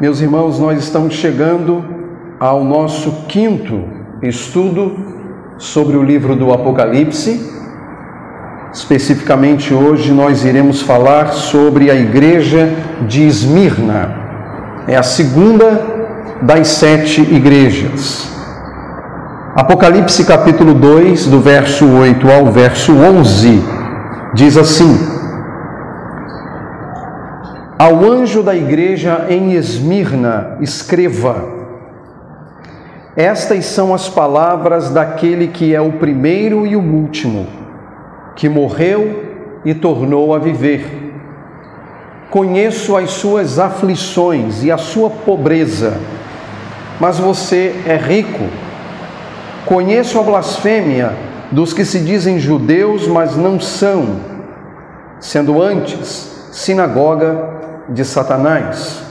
Meus irmãos, nós estamos chegando ao nosso quinto estudo sobre o livro do Apocalipse. Especificamente hoje nós iremos falar sobre a igreja de Esmirna. É a segunda das sete igrejas. Apocalipse capítulo 2, do verso 8 ao verso 11, diz assim: ao anjo da igreja em Esmirna, escreva: Estas são as palavras daquele que é o primeiro e o último, que morreu e tornou a viver. Conheço as suas aflições e a sua pobreza, mas você é rico. Conheço a blasfêmia dos que se dizem judeus, mas não são, sendo antes sinagoga de Satanás.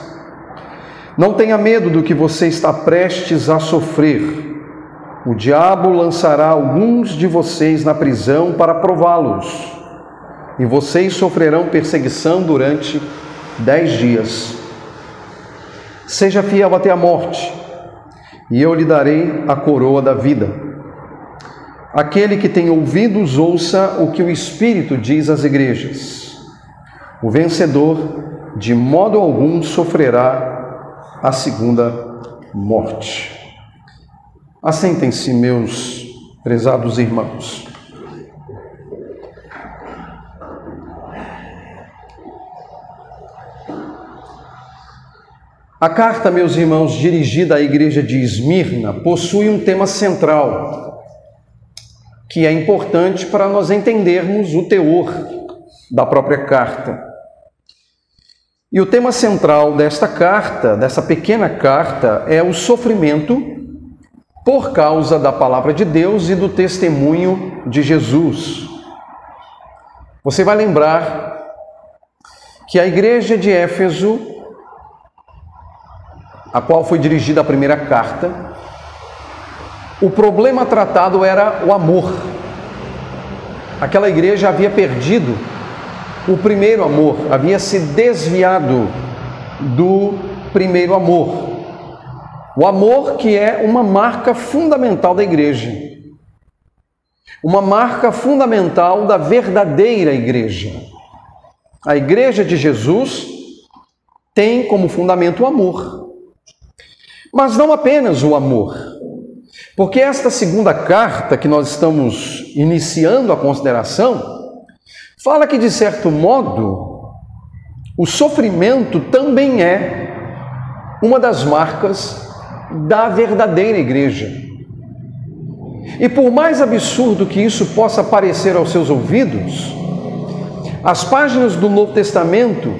Não tenha medo do que você está prestes a sofrer. O diabo lançará alguns de vocês na prisão para prová-los, e vocês sofrerão perseguição durante dez dias. Seja fiel até a morte, e eu lhe darei a coroa da vida. Aquele que tem ouvidos, ouça o que o Espírito diz às igrejas. O vencedor de modo algum sofrerá a segunda morte. Assentem-se, meus prezados irmãos. A carta, meus irmãos, dirigida à igreja de Esmirna, possui um tema central, que é importante para nós entendermos o teor da própria carta. E o tema central desta carta, dessa pequena carta, é o sofrimento por causa da palavra de Deus e do testemunho de Jesus. Você vai lembrar que a igreja de Éfeso, a qual foi dirigida a primeira carta, o problema tratado era o amor. Aquela igreja havia perdido o primeiro amor, havia se desviado do primeiro amor. O amor que é uma marca fundamental da igreja. Uma marca fundamental da verdadeira igreja. A igreja de Jesus tem como fundamento o amor. Mas não apenas o amor. Porque esta segunda carta que nós estamos iniciando a consideração, fala que, de certo modo, o sofrimento também é uma das marcas da verdadeira igreja. E por mais absurdo que isso possa parecer aos seus ouvidos, as páginas do Novo Testamento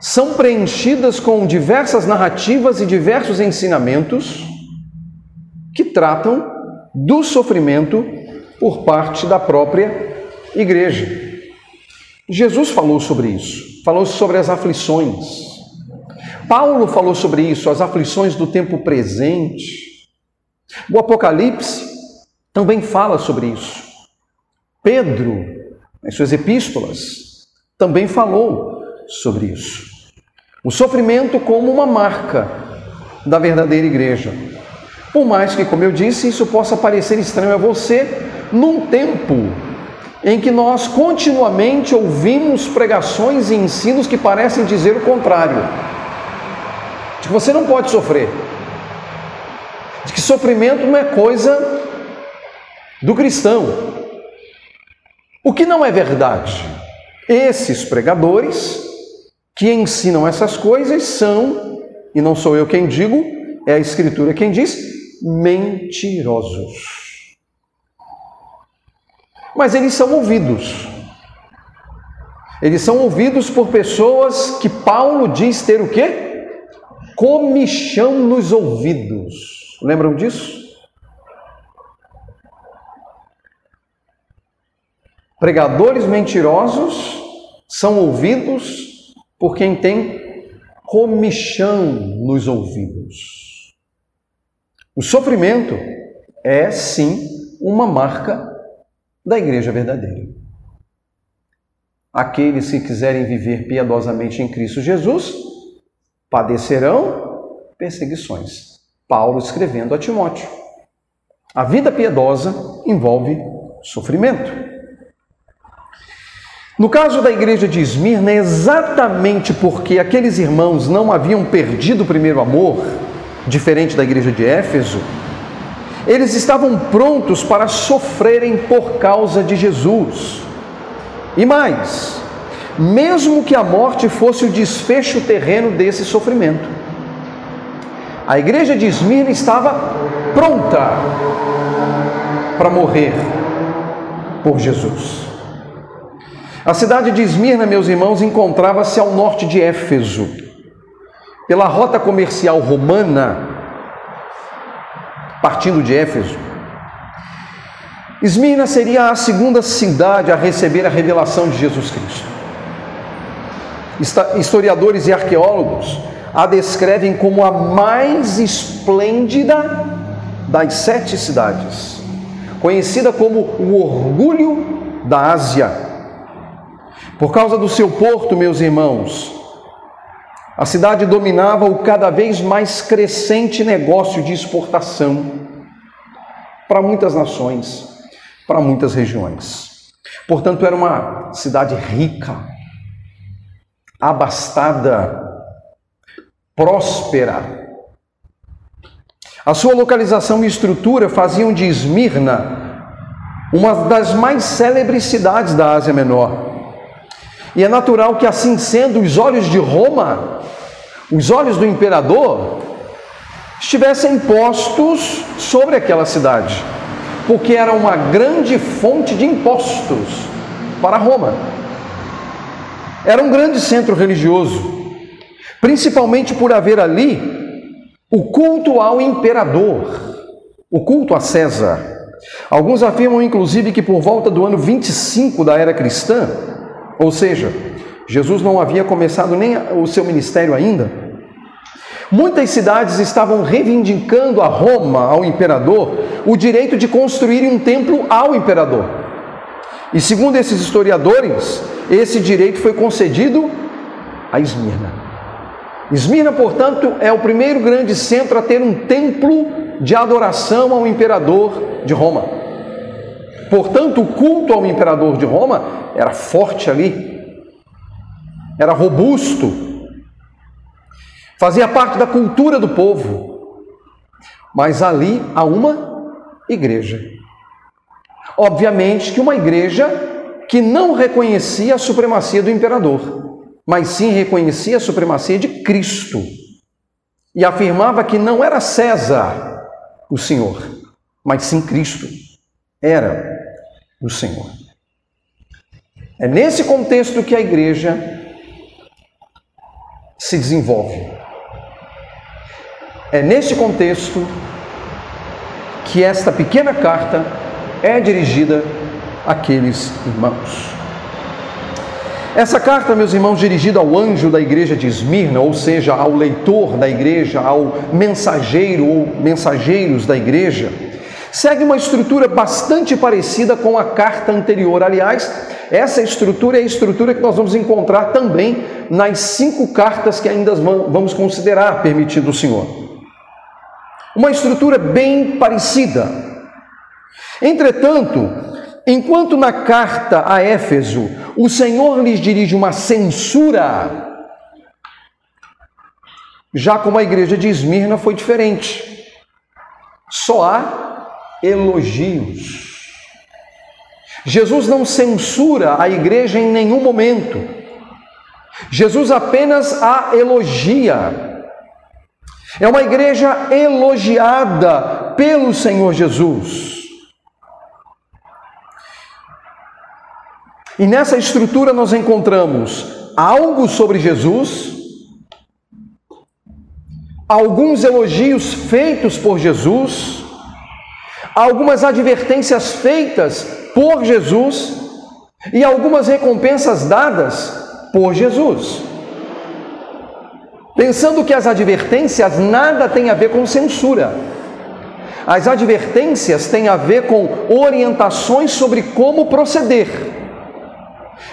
são preenchidas com diversas narrativas e diversos ensinamentos que tratam do sofrimento por parte da própria igreja. Jesus falou sobre isso, falou sobre as aflições. Paulo falou sobre isso, as aflições do tempo presente. O Apocalipse também fala sobre isso. Pedro, em suas epístolas, também falou sobre isso. O sofrimento como uma marca da verdadeira igreja. Por mais que, como eu disse, isso possa parecer estranho a você, num tempo em que nós continuamente ouvimos pregações e ensinos que parecem dizer o contrário. De que você não pode sofrer. De que sofrimento não é coisa do cristão. O que não é verdade? Esses pregadores que ensinam essas coisas são, e não sou eu quem digo, é a Escritura quem diz, mentirosos mas eles são ouvidos. Eles são ouvidos por pessoas que Paulo diz ter o quê? Comichão nos ouvidos. Lembram disso? Pregadores mentirosos são ouvidos por quem tem comichão nos ouvidos. O sofrimento é sim uma marca da igreja verdadeira. Aqueles que quiserem viver piedosamente em Cristo Jesus padecerão perseguições. Paulo escrevendo a Timóteo. A vida piedosa envolve sofrimento. No caso da igreja de Esmirna, é exatamente porque aqueles irmãos não haviam perdido o primeiro amor, diferente da igreja de Éfeso, eles estavam prontos para sofrerem por causa de Jesus. E mais, mesmo que a morte fosse o desfecho terreno desse sofrimento. A igreja de Esmirna estava pronta para morrer por Jesus. A cidade de Esmirna, meus irmãos, encontrava-se ao norte de Éfeso. Pela rota comercial romana, partindo de Éfeso, Esmirna seria a segunda cidade a receber a revelação de Jesus Cristo. Historiadores e arqueólogos a descrevem como a mais esplêndida das sete cidades, conhecida como o orgulho da Ásia. Por causa do seu porto, meus irmãos, a cidade dominava o cada vez mais crescente negócio de exportação para muitas nações, para muitas regiões. Portanto, era uma cidade rica, abastada, próspera. A sua localização e estrutura faziam de Esmirna uma das mais célebres cidades da Ásia Menor. E é natural que, assim sendo, os olhos de Roma, os olhos do imperador, estivessem postos sobre aquela cidade, porque era uma grande fonte de impostos para Roma. Era um grande centro religioso principalmente por haver ali o culto ao imperador, o culto a César. Alguns afirmam, inclusive, que por volta do ano 25 da era cristã, ou seja, Jesus não havia começado nem o seu ministério ainda, muitas cidades estavam reivindicando a Roma, ao imperador, o direito de construir um templo ao imperador. E segundo esses historiadores, esse direito foi concedido a Esmirna. Esmirna, portanto, é o primeiro grande centro a ter um templo de adoração ao imperador de Roma. Portanto, o culto ao imperador de Roma era forte ali, era robusto, fazia parte da cultura do povo. Mas ali há uma igreja. Obviamente que uma igreja que não reconhecia a supremacia do imperador mas sim reconhecia a supremacia de Cristo. E afirmava que não era César o Senhor, mas sim Cristo. Era o Senhor. É nesse contexto que a igreja se desenvolve. É nesse contexto que esta pequena carta é dirigida àqueles irmãos. Essa carta, meus irmãos, dirigida ao anjo da igreja de Esmirna, ou seja, ao leitor da igreja, ao mensageiro ou mensageiros da igreja, segue uma estrutura bastante parecida com a carta anterior. Aliás, essa estrutura é a estrutura que nós vamos encontrar também nas cinco cartas que ainda vamos considerar, permitido o Senhor. Uma estrutura bem parecida. Entretanto, Enquanto na carta a Éfeso o Senhor lhes dirige uma censura, já como a igreja de Esmirna foi diferente. Só há elogios. Jesus não censura a igreja em nenhum momento. Jesus apenas a elogia. É uma igreja elogiada pelo Senhor Jesus. E nessa estrutura nós encontramos algo sobre Jesus, alguns elogios feitos por Jesus, algumas advertências feitas por Jesus e algumas recompensas dadas por Jesus. Pensando que as advertências nada têm a ver com censura. As advertências têm a ver com orientações sobre como proceder.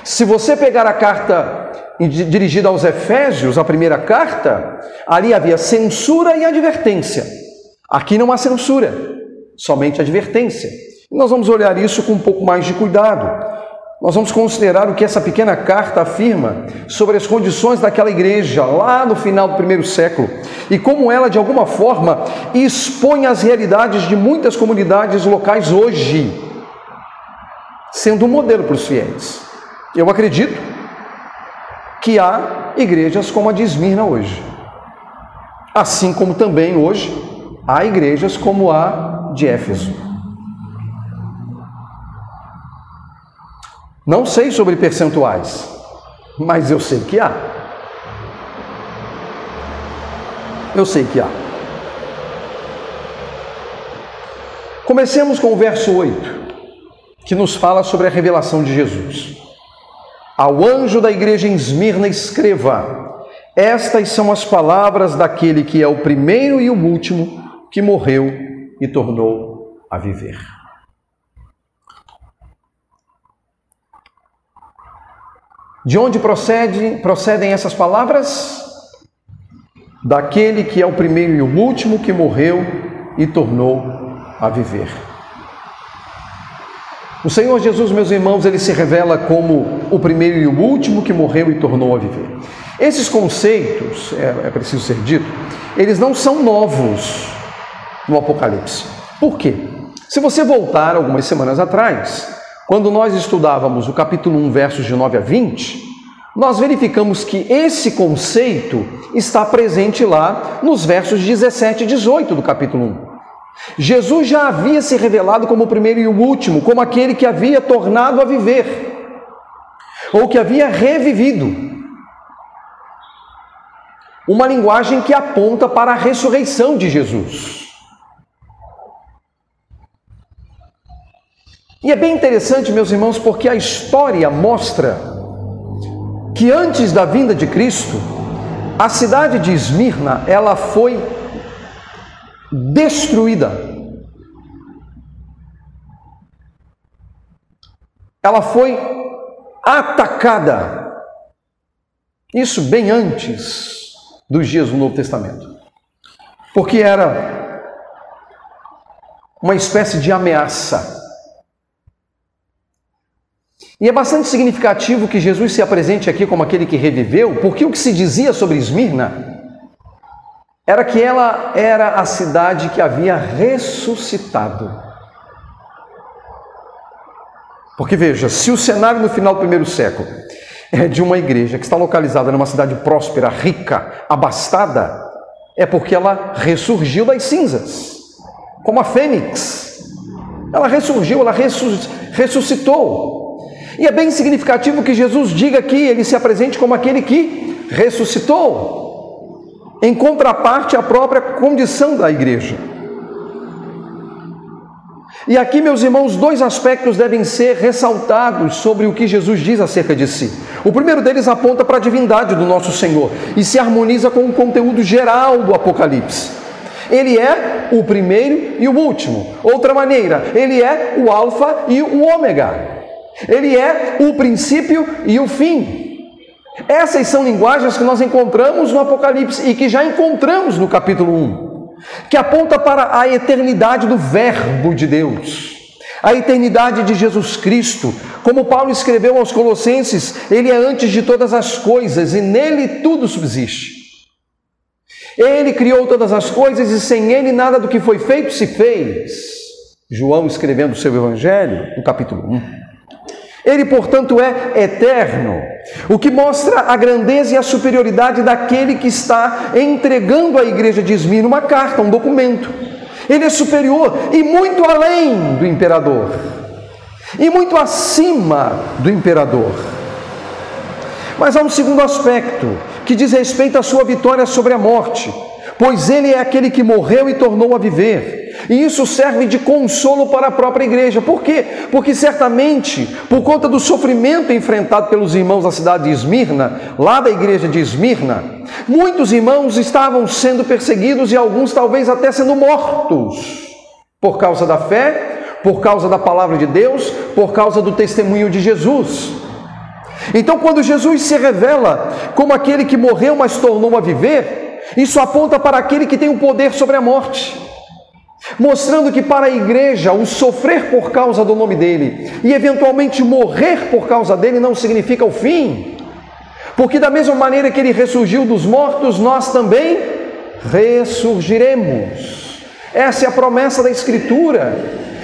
Se você pegar a carta dirigida aos Efésios, a primeira carta, ali havia censura e advertência. Aqui não há censura, somente advertência. Nós vamos olhar isso com um pouco mais de cuidado. Nós vamos considerar o que essa pequena carta afirma sobre as condições daquela igreja lá no final do primeiro século e como ela, de alguma forma, expõe as realidades de muitas comunidades locais hoje, sendo um modelo para os fiéis. Eu acredito que há igrejas como a de Esmirna hoje, assim como também hoje há igrejas como a de Éfeso. Não sei sobre percentuais, mas eu sei que há. Eu sei que há. Comecemos com o verso 8, que nos fala sobre a revelação de Jesus. Ao anjo da igreja em Esmirna, escreva: Estas são as palavras daquele que é o primeiro e o último que morreu e tornou a viver. De onde procede, procedem essas palavras? Daquele que é o primeiro e o último que morreu e tornou a viver. O Senhor Jesus, meus irmãos, ele se revela como o primeiro e o último que morreu e tornou a viver. Esses conceitos, é, é preciso ser dito, eles não são novos no Apocalipse. Por quê? Se você voltar algumas semanas atrás, quando nós estudávamos o capítulo 1, versos de 9 a 20, nós verificamos que esse conceito está presente lá nos versos 17 e 18 do capítulo 1. Jesus já havia se revelado como o primeiro e o último, como aquele que havia tornado a viver, ou que havia revivido. Uma linguagem que aponta para a ressurreição de Jesus. E é bem interessante, meus irmãos, porque a história mostra que antes da vinda de Cristo, a cidade de Esmirna, ela foi destruída. Ela foi atacada. Isso bem antes dos dias do Novo Testamento. Porque era uma espécie de ameaça e é bastante significativo que Jesus se apresente aqui como aquele que reviveu, porque o que se dizia sobre Esmirna era que ela era a cidade que havia ressuscitado. Porque veja, se o cenário no final do primeiro século é de uma igreja que está localizada numa cidade próspera, rica, abastada, é porque ela ressurgiu das cinzas, como a fênix. Ela ressurgiu, ela ressuscitou. E é bem significativo que Jesus diga aqui, ele se apresente como aquele que ressuscitou, em contraparte à própria condição da igreja. E aqui, meus irmãos, dois aspectos devem ser ressaltados sobre o que Jesus diz acerca de si. O primeiro deles aponta para a divindade do nosso Senhor e se harmoniza com o conteúdo geral do Apocalipse. Ele é o primeiro e o último. Outra maneira, ele é o Alfa e o Ômega. Ele é o princípio e o fim. Essas são linguagens que nós encontramos no Apocalipse e que já encontramos no capítulo 1, que aponta para a eternidade do Verbo de Deus, a eternidade de Jesus Cristo. Como Paulo escreveu aos Colossenses, ele é antes de todas as coisas e nele tudo subsiste. Ele criou todas as coisas e sem ele nada do que foi feito se fez. João escrevendo o seu evangelho, no capítulo 1. Ele, portanto, é eterno, o que mostra a grandeza e a superioridade daquele que está entregando à igreja de Esmirna uma carta, um documento. Ele é superior e muito além do imperador, e muito acima do imperador. Mas há um segundo aspecto que diz respeito à sua vitória sobre a morte, pois ele é aquele que morreu e tornou a viver. E isso serve de consolo para a própria igreja. Por quê? Porque certamente, por conta do sofrimento enfrentado pelos irmãos da cidade de Esmirna, lá da igreja de Esmirna, muitos irmãos estavam sendo perseguidos e alguns talvez até sendo mortos por causa da fé, por causa da palavra de Deus, por causa do testemunho de Jesus. Então, quando Jesus se revela como aquele que morreu, mas tornou a viver, isso aponta para aquele que tem o poder sobre a morte, mostrando que para a igreja o sofrer por causa do nome dele e eventualmente morrer por causa dele não significa o fim, porque da mesma maneira que ele ressurgiu dos mortos, nós também ressurgiremos. Essa é a promessa da Escritura.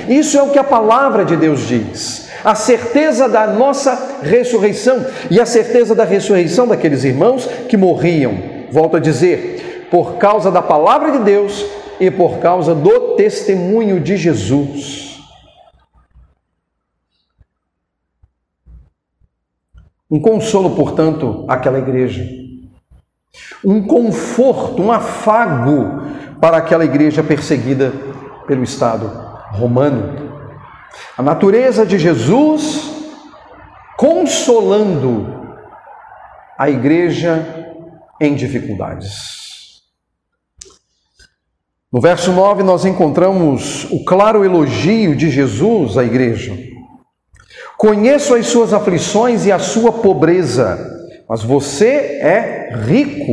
Isso é o que a palavra de Deus diz. A certeza da nossa ressurreição e a certeza da ressurreição daqueles irmãos que morriam. Volto a dizer, por causa da palavra de Deus e por causa do testemunho de Jesus. Um consolo, portanto, àquela igreja. Um conforto, um afago para aquela igreja perseguida pelo Estado romano. A natureza de Jesus consolando a igreja em dificuldades. No verso 9, nós encontramos o claro elogio de Jesus à igreja. Conheço as suas aflições e a sua pobreza, mas você é rico.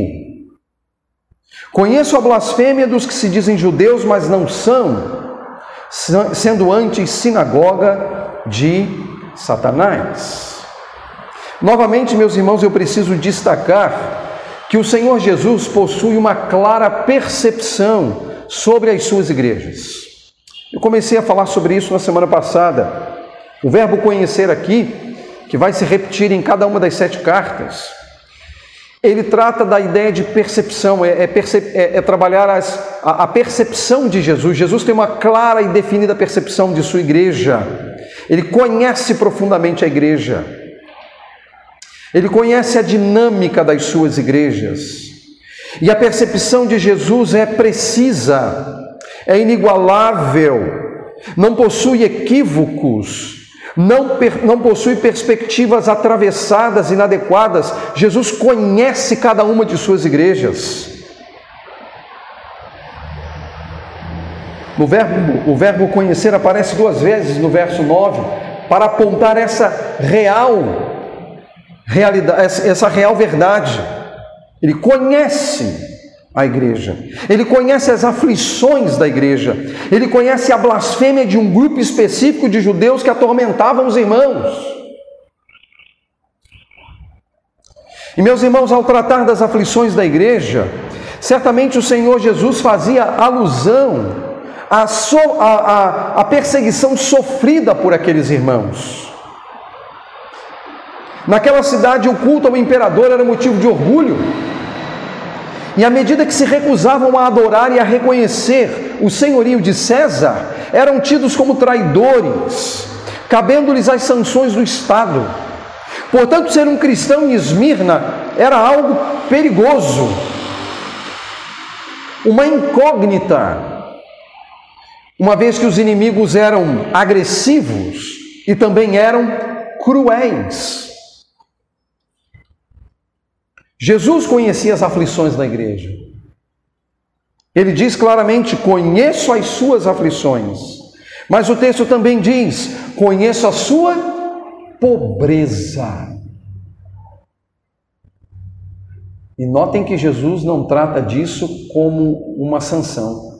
Conheço a blasfêmia dos que se dizem judeus, mas não são, sendo antes sinagoga de Satanás. Novamente, meus irmãos, eu preciso destacar que o Senhor Jesus possui uma clara percepção sobre as suas igrejas. Eu comecei a falar sobre isso na semana passada. O verbo conhecer aqui, que vai se repetir em cada uma das sete cartas, ele trata da ideia de percepção, é, é, percep é, é trabalhar as, a, a percepção de Jesus. Jesus tem uma clara e definida percepção de sua igreja. Ele conhece profundamente a igreja. Ele conhece a dinâmica das suas igrejas. E a percepção de Jesus é precisa, é inigualável, não possui equívocos, não, não possui perspectivas atravessadas, inadequadas. Jesus conhece cada uma de suas igrejas. No verbo, o verbo conhecer aparece duas vezes no verso 9, para apontar essa real realidade, essa real verdade. Ele conhece a igreja. Ele conhece as aflições da igreja. Ele conhece a blasfêmia de um grupo específico de judeus que atormentavam os irmãos. E meus irmãos, ao tratar das aflições da igreja, certamente o Senhor Jesus fazia alusão à, so, à, à, à perseguição sofrida por aqueles irmãos. Naquela cidade, o culto ao imperador era motivo de orgulho. E à medida que se recusavam a adorar e a reconhecer o senhorio de César, eram tidos como traidores, cabendo-lhes as sanções do Estado. Portanto, ser um cristão em Esmirna era algo perigoso, uma incógnita, uma vez que os inimigos eram agressivos e também eram cruéis. Jesus conhecia as aflições da igreja. Ele diz claramente: Conheço as suas aflições. Mas o texto também diz: Conheço a sua pobreza. E notem que Jesus não trata disso como uma sanção.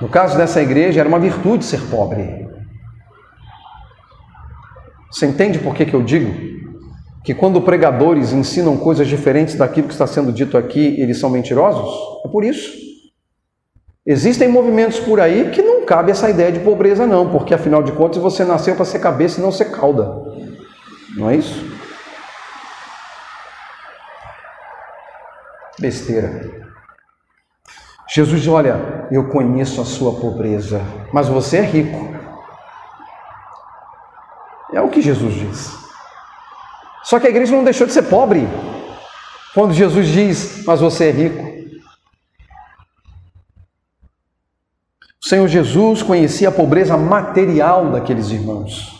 No caso dessa igreja, era uma virtude ser pobre. Você entende por que, que eu digo? Que quando pregadores ensinam coisas diferentes daquilo que está sendo dito aqui, eles são mentirosos? É por isso. Existem movimentos por aí que não cabe essa ideia de pobreza, não, porque afinal de contas você nasceu para ser cabeça e não ser cauda. Não é isso? Besteira. Jesus diz: Olha, eu conheço a sua pobreza, mas você é rico. É o que Jesus diz. Só que a igreja não deixou de ser pobre. Quando Jesus diz, mas você é rico. O Senhor Jesus conhecia a pobreza material daqueles irmãos.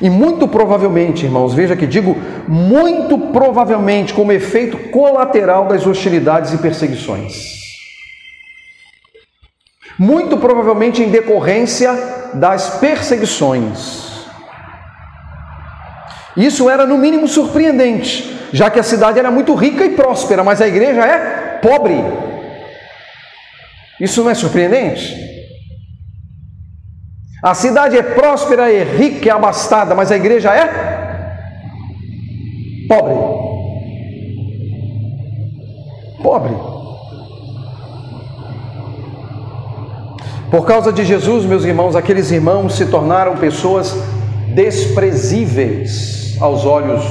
E muito provavelmente, irmãos, veja que digo muito provavelmente como efeito colateral das hostilidades e perseguições. Muito provavelmente em decorrência das perseguições. Isso era no mínimo surpreendente, já que a cidade era muito rica e próspera, mas a igreja é pobre. Isso não é surpreendente? A cidade é próspera, é rica, é abastada, mas a igreja é pobre. Pobre. Por causa de Jesus, meus irmãos, aqueles irmãos se tornaram pessoas desprezíveis aos olhos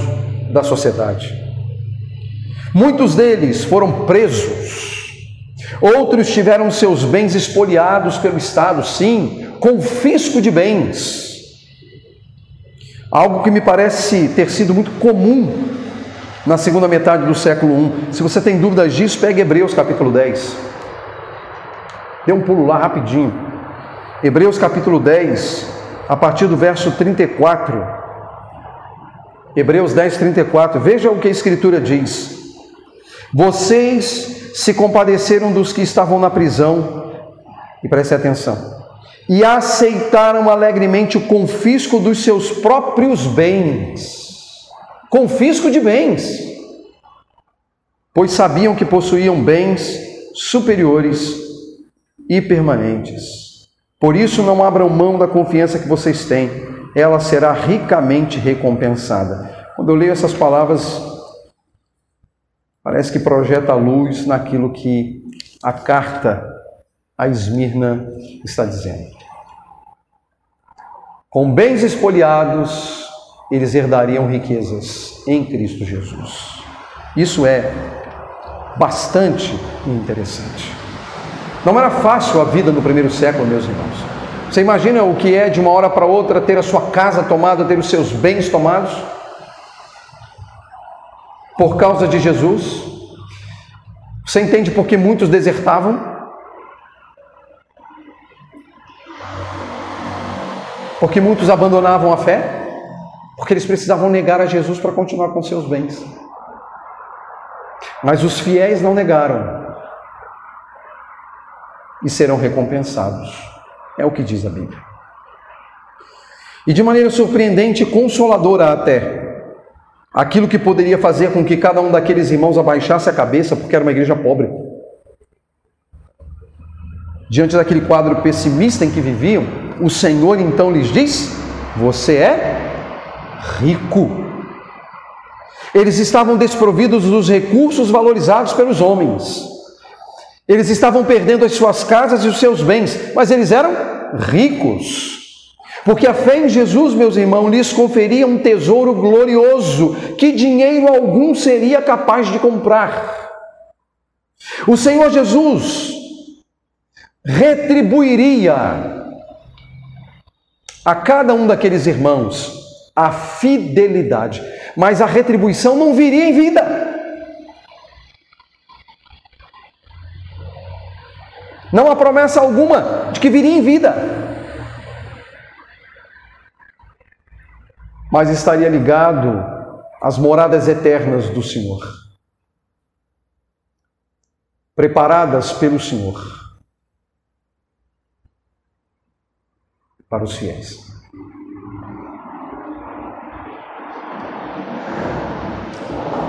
da sociedade. Muitos deles foram presos, outros tiveram seus bens expoliados pelo Estado, sim, confisco de bens. Algo que me parece ter sido muito comum na segunda metade do século I. Se você tem dúvidas disso, pegue Hebreus capítulo 10. Dê um pulo lá rapidinho. Hebreus capítulo 10, a partir do verso 34. Hebreus 10, 34. Veja o que a Escritura diz. Vocês se compadeceram dos que estavam na prisão, e preste atenção e aceitaram alegremente o confisco dos seus próprios bens. Confisco de bens, pois sabiam que possuíam bens superiores e permanentes. Por isso, não abram mão da confiança que vocês têm, ela será ricamente recompensada. Quando eu leio essas palavras, parece que projeta luz naquilo que a carta a Esmirna está dizendo. Com bens espoliados, eles herdariam riquezas em Cristo Jesus. Isso é bastante interessante. Não era fácil a vida no primeiro século, meus irmãos. Você imagina o que é de uma hora para outra ter a sua casa tomada, ter os seus bens tomados? Por causa de Jesus? Você entende por que muitos desertavam? Porque muitos abandonavam a fé, porque eles precisavam negar a Jesus para continuar com seus bens. Mas os fiéis não negaram e serão recompensados. É o que diz a Bíblia. E de maneira surpreendente e consoladora até, aquilo que poderia fazer com que cada um daqueles irmãos abaixasse a cabeça, porque era uma igreja pobre. Diante daquele quadro pessimista em que viviam, o Senhor então lhes diz: Você é rico. Eles estavam desprovidos dos recursos valorizados pelos homens. Eles estavam perdendo as suas casas e os seus bens, mas eles eram ricos. Porque a fé em Jesus, meus irmãos, lhes conferia um tesouro glorioso que dinheiro algum seria capaz de comprar. O Senhor Jesus retribuiria a cada um daqueles irmãos a fidelidade, mas a retribuição não viria em vida. Não há promessa alguma de que viria em vida. Mas estaria ligado às moradas eternas do Senhor, preparadas pelo Senhor. para os fiéis.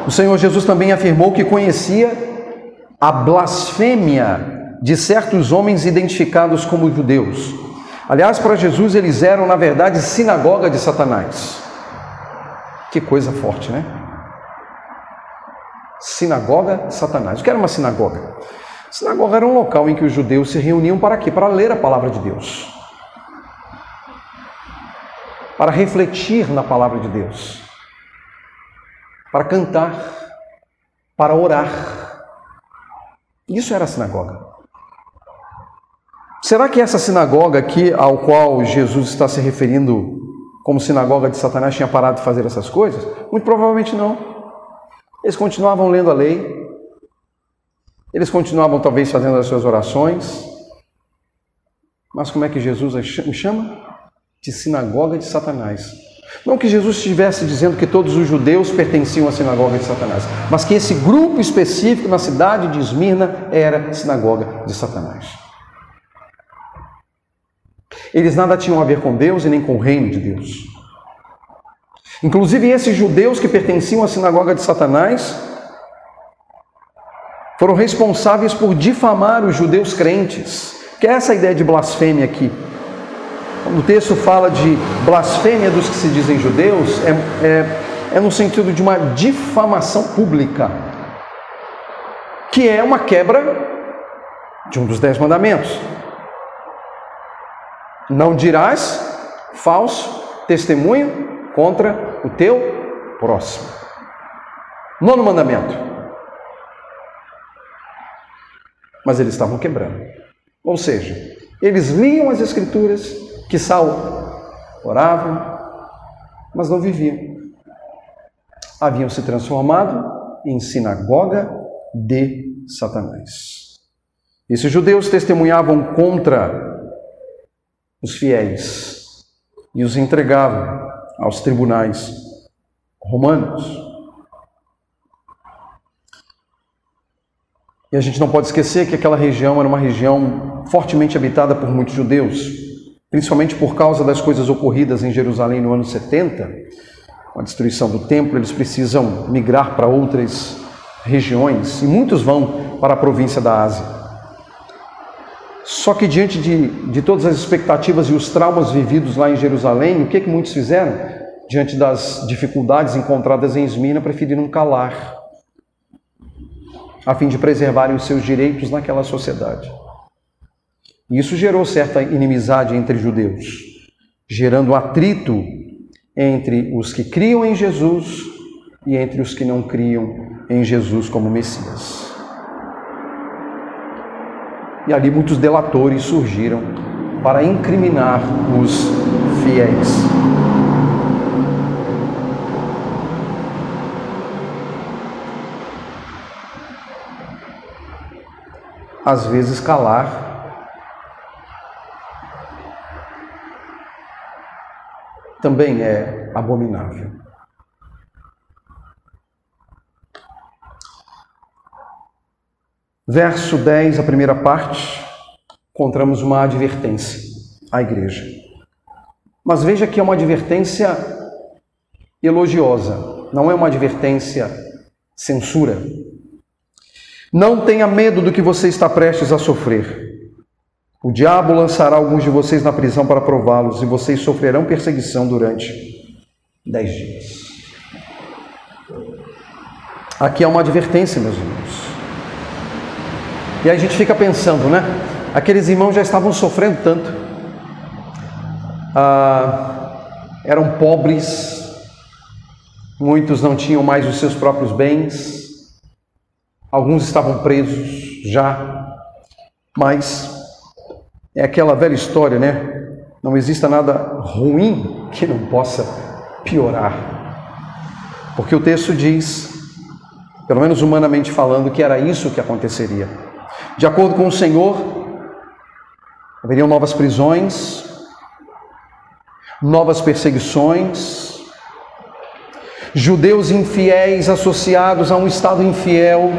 O Senhor Jesus também afirmou que conhecia a blasfêmia de certos homens identificados como judeus. Aliás, para Jesus eles eram, na verdade, sinagoga de Satanás. Que coisa forte, né? Sinagoga de Satanás. O que era uma sinagoga? Sinagoga era um local em que os judeus se reuniam para quê? Para ler a palavra de Deus para refletir na palavra de Deus, para cantar, para orar. Isso era a sinagoga. Será que essa sinagoga aqui, ao qual Jesus está se referindo como sinagoga de Satanás, tinha parado de fazer essas coisas? Muito provavelmente não. Eles continuavam lendo a lei, eles continuavam talvez fazendo as suas orações, mas como é que Jesus os chama? de sinagoga de Satanás. Não que Jesus estivesse dizendo que todos os judeus pertenciam à sinagoga de Satanás, mas que esse grupo específico na cidade de Esmirna era sinagoga de Satanás. Eles nada tinham a ver com Deus e nem com o reino de Deus. Inclusive, esses judeus que pertenciam à sinagoga de Satanás foram responsáveis por difamar os judeus crentes, que é essa ideia de blasfêmia aqui. Quando o texto fala de blasfêmia dos que se dizem judeus, é, é, é no sentido de uma difamação pública, que é uma quebra de um dos dez mandamentos. Não dirás falso testemunho contra o teu próximo. Nono mandamento. Mas eles estavam quebrando. Ou seja, eles liam as Escrituras que Saul oravam, mas não viviam. Haviam se transformado em sinagoga de Satanás. Esses judeus testemunhavam contra os fiéis e os entregavam aos tribunais romanos. E a gente não pode esquecer que aquela região era uma região fortemente habitada por muitos judeus, principalmente por causa das coisas ocorridas em Jerusalém no ano 70, com a destruição do templo, eles precisam migrar para outras regiões e muitos vão para a província da Ásia. Só que diante de, de todas as expectativas e os traumas vividos lá em Jerusalém, o que, que muitos fizeram? Diante das dificuldades encontradas em Esmina, preferiram calar, a fim de preservarem os seus direitos naquela sociedade. Isso gerou certa inimizade entre judeus, gerando atrito entre os que criam em Jesus e entre os que não criam em Jesus como Messias. E ali muitos delatores surgiram para incriminar os fiéis. Às vezes calar também é abominável. Verso 10, a primeira parte, encontramos uma advertência à igreja. Mas veja que é uma advertência elogiosa, não é uma advertência censura. Não tenha medo do que você está prestes a sofrer. O diabo lançará alguns de vocês na prisão para prová-los, e vocês sofrerão perseguição durante dez dias. Aqui é uma advertência, meus irmãos. E aí a gente fica pensando, né? Aqueles irmãos já estavam sofrendo tanto, ah, eram pobres, muitos não tinham mais os seus próprios bens, alguns estavam presos já, mas é aquela velha história, né? Não exista nada ruim que não possa piorar. Porque o texto diz, pelo menos humanamente falando, que era isso que aconteceria. De acordo com o Senhor, haveriam novas prisões, novas perseguições, judeus infiéis associados a um Estado infiel,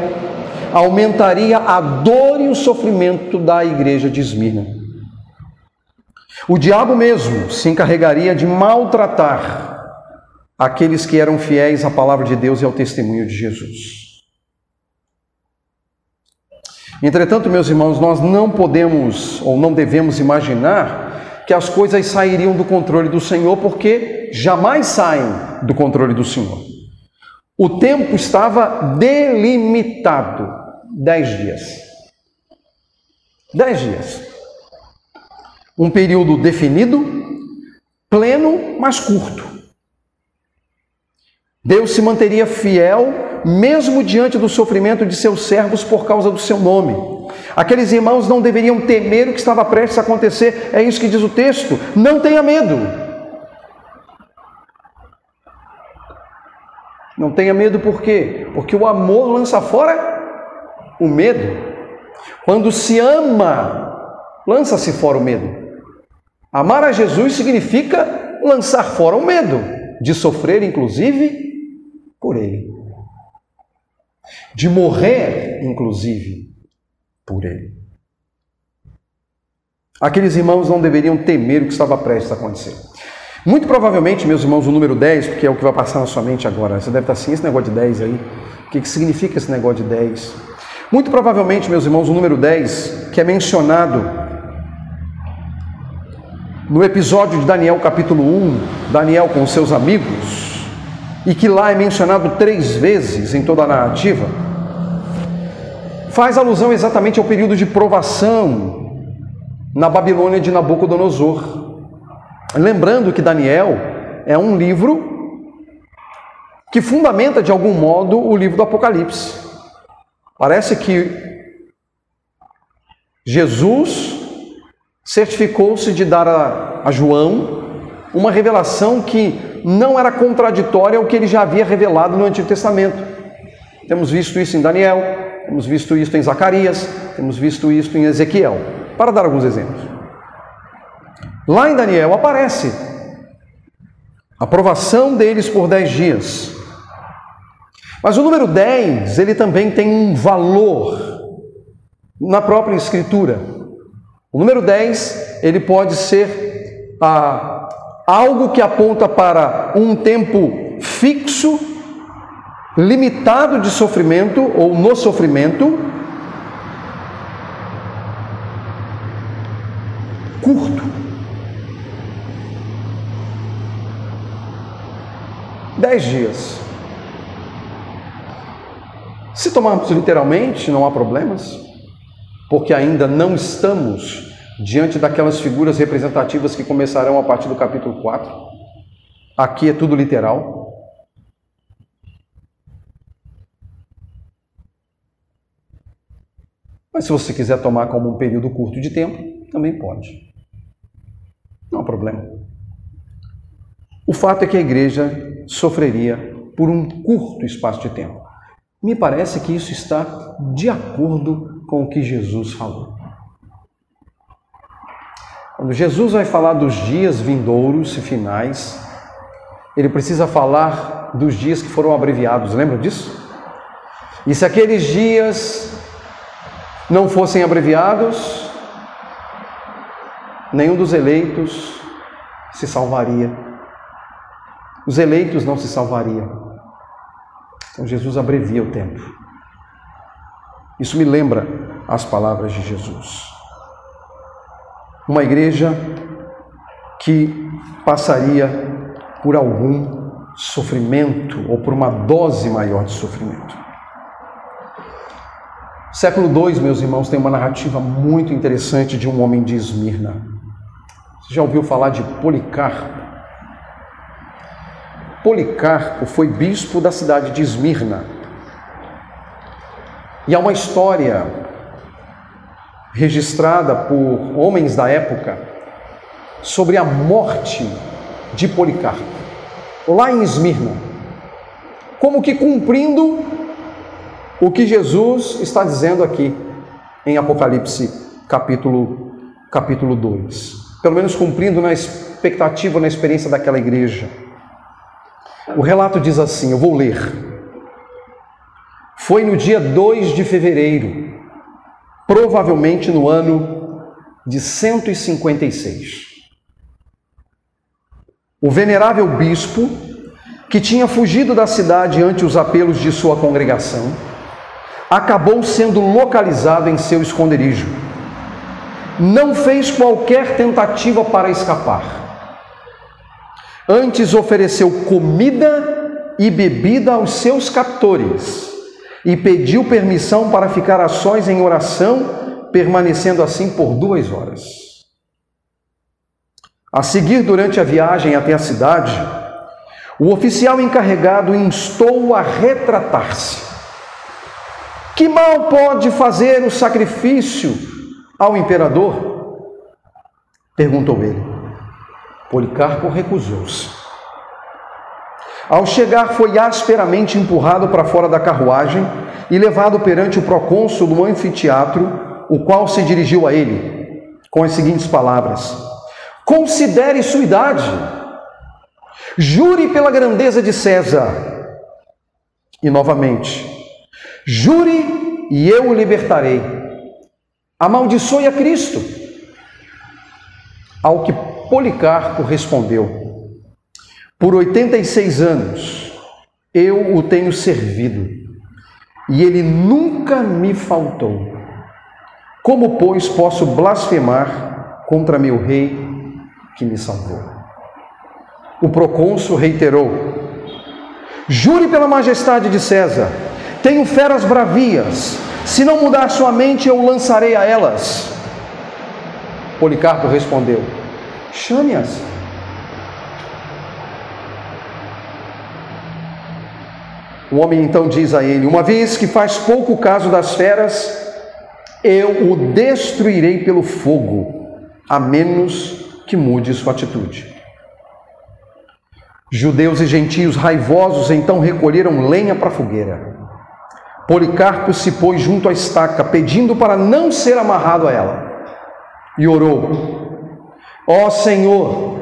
aumentaria a dor e o sofrimento da igreja de Esmirna. O diabo mesmo se encarregaria de maltratar aqueles que eram fiéis à palavra de Deus e ao testemunho de Jesus. Entretanto, meus irmãos, nós não podemos ou não devemos imaginar que as coisas sairiam do controle do Senhor, porque jamais saem do controle do Senhor. O tempo estava delimitado dez dias. Dez dias. Um período definido, pleno, mas curto. Deus se manteria fiel mesmo diante do sofrimento de seus servos por causa do seu nome. Aqueles irmãos não deveriam temer o que estava prestes a acontecer, é isso que diz o texto. Não tenha medo. Não tenha medo por quê? Porque o amor lança fora o medo. Quando se ama, lança-se fora o medo. Amar a Jesus significa lançar fora o medo de sofrer, inclusive, por Ele de morrer, inclusive, por ele. Aqueles irmãos não deveriam temer o que estava prestes a acontecer. Muito provavelmente, meus irmãos, o número 10, porque é o que vai passar na sua mente agora, você deve estar assim, esse negócio de 10 aí, o que, significa esse negócio de 10? Muito provavelmente, meus irmãos, o número 10, que é mencionado no episódio de Daniel capítulo 1, Daniel com seus amigos, e que lá é mencionado três vezes em toda a narrativa, faz alusão exatamente ao período de provação na Babilônia de Nabucodonosor. Lembrando que Daniel é um livro que fundamenta de algum modo o livro do Apocalipse. Parece que Jesus certificou-se de dar a, a, João uma revelação que não era contraditória ao que ele já havia revelado no Antigo Testamento. Temos visto isso em Daniel, temos visto isso em Zacarias, temos visto isso em Ezequiel, para dar alguns exemplos. Lá em Daniel aparece a aprovação deles por dez dias. Mas o número 10, ele também tem um valor na própria escritura. O número 10, ele pode ser ah, algo que aponta para um tempo fixo, limitado de sofrimento ou no sofrimento, curto. dez dias. Se tomarmos literalmente, não há problemas, porque ainda não estamos diante daquelas figuras representativas que começarão a partir do capítulo 4. Aqui é tudo literal. Mas se você quiser tomar como um período curto de tempo, também pode. Não há problema. O fato é que a igreja sofreria por um curto espaço de tempo. Me parece que isso está de acordo com o que Jesus falou. Quando Jesus vai falar dos dias vindouros e finais, ele precisa falar dos dias que foram abreviados, lembra disso? E se aqueles dias não fossem abreviados, nenhum dos eleitos se salvaria os eleitos não se salvariam. Então Jesus abrevia o tempo. Isso me lembra as palavras de Jesus. Uma igreja que passaria por algum sofrimento ou por uma dose maior de sofrimento. Século II, meus irmãos, tem uma narrativa muito interessante de um homem de Esmirna. Você já ouviu falar de Policarpo? Policarpo foi bispo da cidade de Esmirna. E há uma história registrada por homens da época sobre a morte de Policarpo, lá em Esmirna, como que cumprindo o que Jesus está dizendo aqui em Apocalipse capítulo capítulo 2. Pelo menos cumprindo na expectativa, na experiência daquela igreja. O relato diz assim: eu vou ler. Foi no dia 2 de fevereiro, provavelmente no ano de 156. O venerável bispo, que tinha fugido da cidade ante os apelos de sua congregação, acabou sendo localizado em seu esconderijo. Não fez qualquer tentativa para escapar Antes ofereceu comida e bebida aos seus captores e pediu permissão para ficar a sós em oração, permanecendo assim por duas horas. A seguir, durante a viagem até a cidade, o oficial encarregado instou-o a retratar-se. Que mal pode fazer o sacrifício ao imperador? Perguntou ele. Policarpo recusou-se. Ao chegar, foi asperamente empurrado para fora da carruagem e levado perante o procônsul do anfiteatro, o qual se dirigiu a ele com as seguintes palavras: Considere sua idade, jure pela grandeza de César. E novamente, jure e eu o libertarei. Amaldiçoe a Cristo Ao que Policarpo respondeu: Por 86 anos eu o tenho servido, e ele nunca me faltou. Como, pois, posso blasfemar contra meu rei que me salvou? O procônsul reiterou: Jure pela majestade de César, tenho feras bravias, se não mudar sua mente, eu lançarei a elas. Policarpo respondeu: Chame-as. O homem então diz a ele: Uma vez que faz pouco caso das feras, eu o destruirei pelo fogo, a menos que mude sua atitude. Judeus e gentios raivosos então recolheram lenha para a fogueira. Policarpo se pôs junto à estaca, pedindo para não ser amarrado a ela, e orou: Ó Senhor,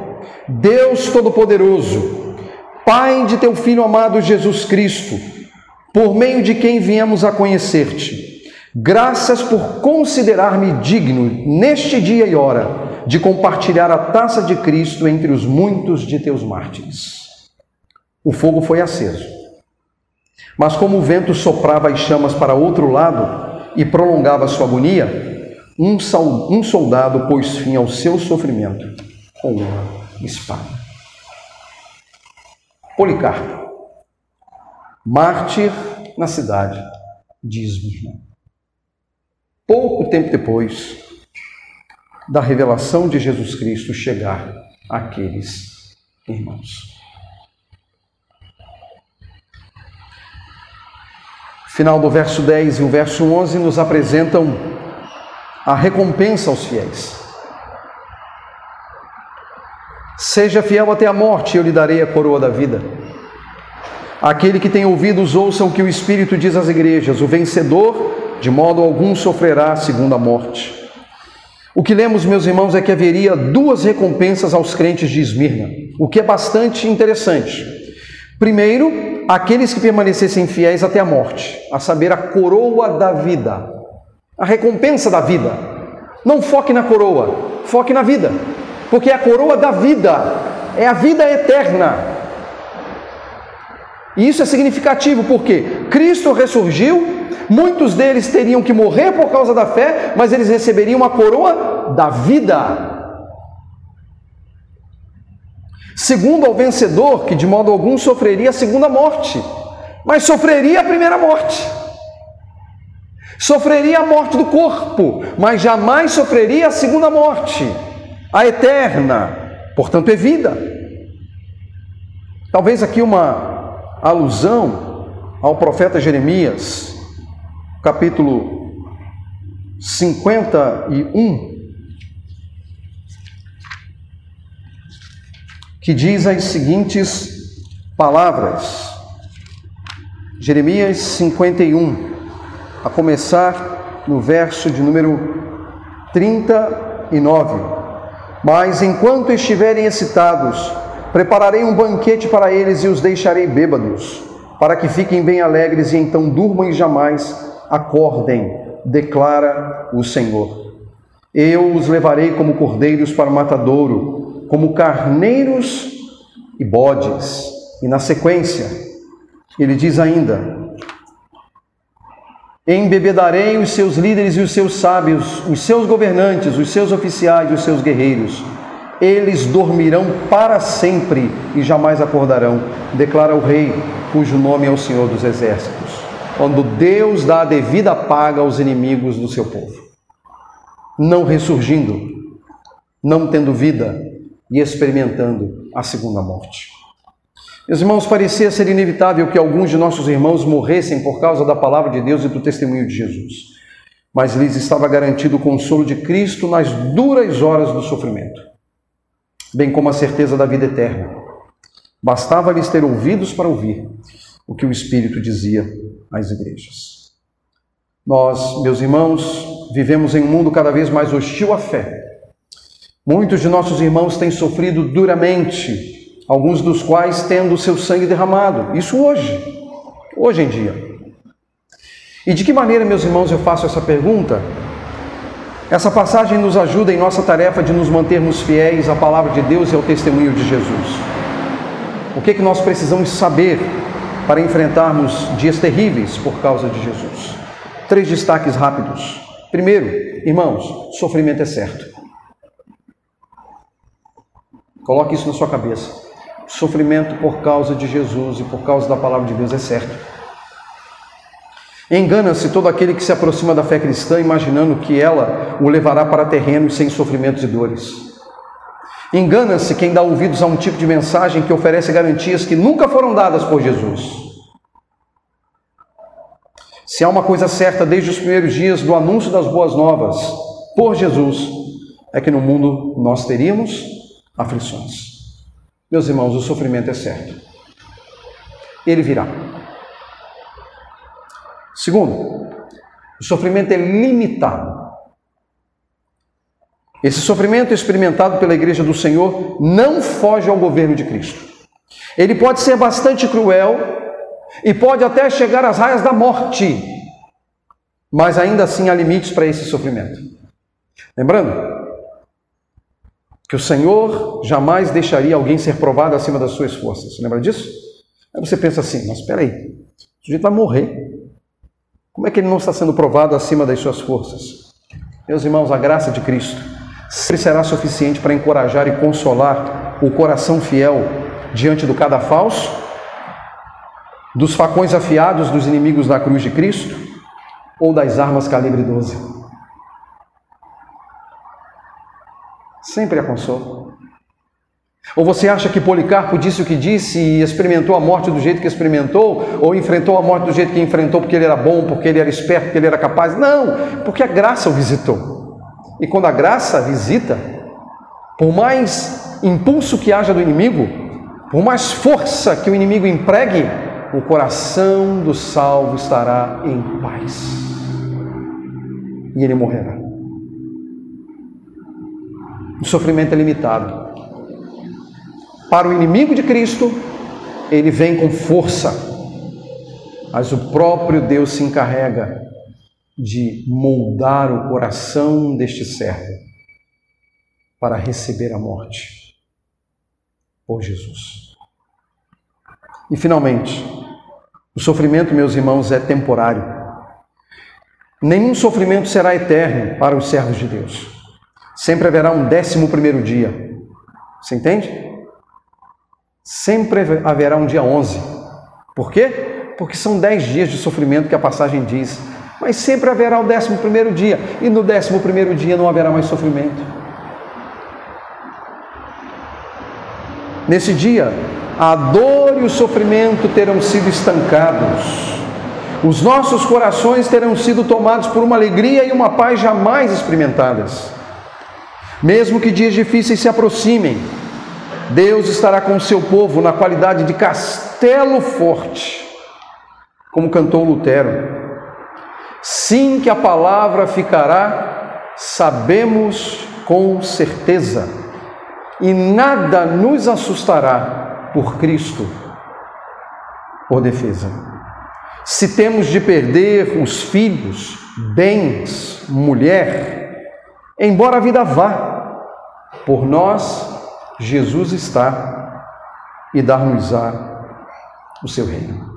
Deus Todo-Poderoso, Pai de teu Filho amado Jesus Cristo, por meio de quem viemos a conhecer-te, graças por considerar-me digno, neste dia e hora, de compartilhar a taça de Cristo entre os muitos de teus mártires. O fogo foi aceso. Mas como o vento soprava as chamas para outro lado e prolongava sua agonia, um soldado pôs fim ao seu sofrimento com uma espada. Policarpo, mártir na cidade de Esmirna. Pouco tempo depois da revelação de Jesus Cristo chegar àqueles irmãos. Final do verso 10 e o verso 11 nos apresentam a recompensa aos fiéis. Seja fiel até a morte, eu lhe darei a coroa da vida. Aquele que tem ouvidos, ouçam o que o Espírito diz às igrejas: o vencedor, de modo algum, sofrerá a segunda morte. O que lemos, meus irmãos, é que haveria duas recompensas aos crentes de Esmirna, o que é bastante interessante. Primeiro, aqueles que permanecessem fiéis até a morte, a saber, a coroa da vida a recompensa da vida. Não foque na coroa, foque na vida, porque a coroa da vida é a vida eterna. E isso é significativo porque Cristo ressurgiu, muitos deles teriam que morrer por causa da fé, mas eles receberiam a coroa da vida. Segundo ao vencedor, que de modo algum sofreria a segunda morte, mas sofreria a primeira morte. Sofreria a morte do corpo, mas jamais sofreria a segunda morte, a eterna, portanto é vida. Talvez aqui uma alusão ao profeta Jeremias, capítulo 51, que diz as seguintes palavras. Jeremias 51, a começar no verso de número 39. Mas enquanto estiverem excitados, prepararei um banquete para eles e os deixarei bêbados, para que fiquem bem alegres e então durmam e jamais acordem, declara o Senhor. Eu os levarei como cordeiros para o matadouro, como carneiros e bodes. E na sequência, ele diz ainda: Embebedarei os seus líderes e os seus sábios, os seus governantes, os seus oficiais e os seus guerreiros. Eles dormirão para sempre e jamais acordarão, declara o rei, cujo nome é o Senhor dos Exércitos. Quando Deus dá a devida paga aos inimigos do seu povo, não ressurgindo, não tendo vida e experimentando a segunda morte. Meus irmãos, parecia ser inevitável que alguns de nossos irmãos morressem por causa da palavra de Deus e do testemunho de Jesus. Mas lhes estava garantido o consolo de Cristo nas duras horas do sofrimento, bem como a certeza da vida eterna. Bastava lhes ter ouvidos para ouvir o que o Espírito dizia às igrejas. Nós, meus irmãos, vivemos em um mundo cada vez mais hostil à fé. Muitos de nossos irmãos têm sofrido duramente alguns dos quais tendo seu sangue derramado. Isso hoje, hoje em dia. E de que maneira, meus irmãos, eu faço essa pergunta? Essa passagem nos ajuda em nossa tarefa de nos mantermos fiéis à palavra de Deus e ao testemunho de Jesus. O que, é que nós precisamos saber para enfrentarmos dias terríveis por causa de Jesus? Três destaques rápidos. Primeiro, irmãos, sofrimento é certo. Coloque isso na sua cabeça. Sofrimento por causa de Jesus e por causa da palavra de Deus é certo. Engana-se todo aquele que se aproxima da fé cristã imaginando que ela o levará para terrenos sem sofrimentos e dores. Engana-se quem dá ouvidos a um tipo de mensagem que oferece garantias que nunca foram dadas por Jesus. Se há uma coisa certa desde os primeiros dias do anúncio das boas novas por Jesus, é que no mundo nós teríamos aflições. Meus irmãos, o sofrimento é certo. Ele virá. Segundo, o sofrimento é limitado. Esse sofrimento experimentado pela Igreja do Senhor não foge ao governo de Cristo. Ele pode ser bastante cruel e pode até chegar às raias da morte, mas ainda assim há limites para esse sofrimento. Lembrando que o Senhor jamais deixaria alguém ser provado acima das suas forças. Lembra disso? Aí você pensa assim: mas espera aí, o sujeito vai morrer. Como é que ele não está sendo provado acima das suas forças? Meus irmãos, a graça de Cristo sempre será suficiente para encorajar e consolar o coração fiel diante do cadafalso, dos facões afiados dos inimigos da cruz de Cristo ou das armas calibre 12. Sempre a consolo. Ou você acha que Policarpo disse o que disse e experimentou a morte do jeito que experimentou, ou enfrentou a morte do jeito que enfrentou porque ele era bom, porque ele era esperto, porque ele era capaz? Não, porque a graça o visitou. E quando a graça visita, por mais impulso que haja do inimigo, por mais força que o inimigo empregue, o coração do salvo estará em paz. E ele morrerá. O sofrimento é limitado. Para o inimigo de Cristo, ele vem com força, mas o próprio Deus se encarrega de moldar o coração deste servo para receber a morte por Jesus. E finalmente, o sofrimento, meus irmãos, é temporário. Nenhum sofrimento será eterno para os servos de Deus. Sempre haverá um décimo primeiro dia. Você entende? Sempre haverá um dia 11. Por quê? Porque são 10 dias de sofrimento que a passagem diz. Mas sempre haverá o 11 primeiro dia. E no 11 primeiro dia não haverá mais sofrimento. Nesse dia, a dor e o sofrimento terão sido estancados. Os nossos corações terão sido tomados por uma alegria e uma paz jamais experimentadas. Mesmo que dias difíceis se aproximem, Deus estará com o seu povo na qualidade de castelo forte, como cantou Lutero. Sim, que a palavra ficará, sabemos com certeza, e nada nos assustará por Cristo, por defesa. Se temos de perder os filhos, bens, mulher, embora a vida vá, por nós Jesus está e dar-nos-á o seu reino.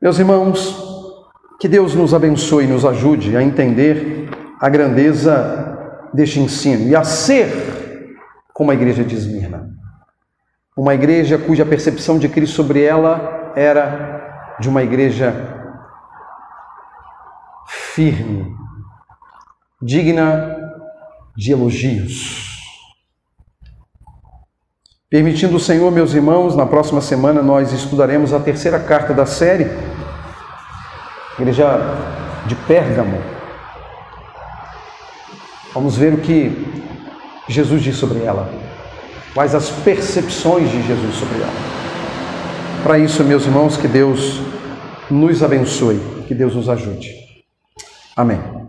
Meus irmãos, que Deus nos abençoe e nos ajude a entender a grandeza deste ensino e a ser como a igreja de Esmirna. Uma igreja cuja percepção de Cristo sobre ela era de uma igreja firme, digna de elogios Permitindo o Senhor, meus irmãos, na próxima semana nós estudaremos a terceira carta da série, Igreja de Pérgamo. Vamos ver o que Jesus diz sobre ela, quais as percepções de Jesus sobre ela. Para isso, meus irmãos, que Deus nos abençoe, que Deus nos ajude. Amém.